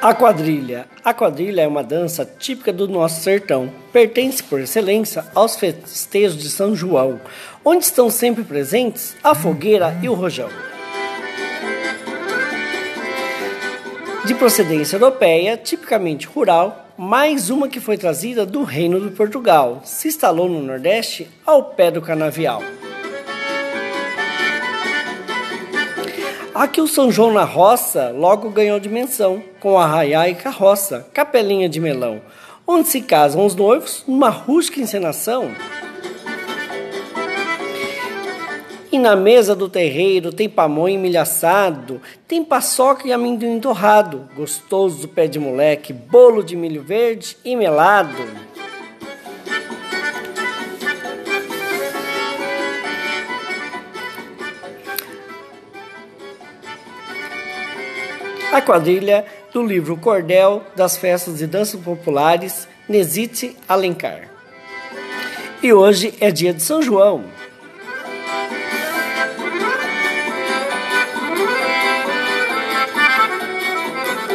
A quadrilha. A quadrilha é uma dança típica do nosso sertão. Pertence por excelência aos festejos de São João, onde estão sempre presentes a fogueira e o rojão. De procedência europeia, tipicamente rural, mais uma que foi trazida do Reino de Portugal, se instalou no Nordeste ao pé do canavial. Aqui o São João na roça logo ganhou dimensão, com arraiá e carroça, capelinha de melão, onde se casam os noivos numa rústica encenação. E na mesa do terreiro tem pamonha e milho assado, tem paçoca e amendoim torrado, gostoso do pé de moleque, bolo de milho verde e melado. A quadrilha do livro Cordel das Festas de Danças Populares, Nesite Alencar. E hoje é dia de São João.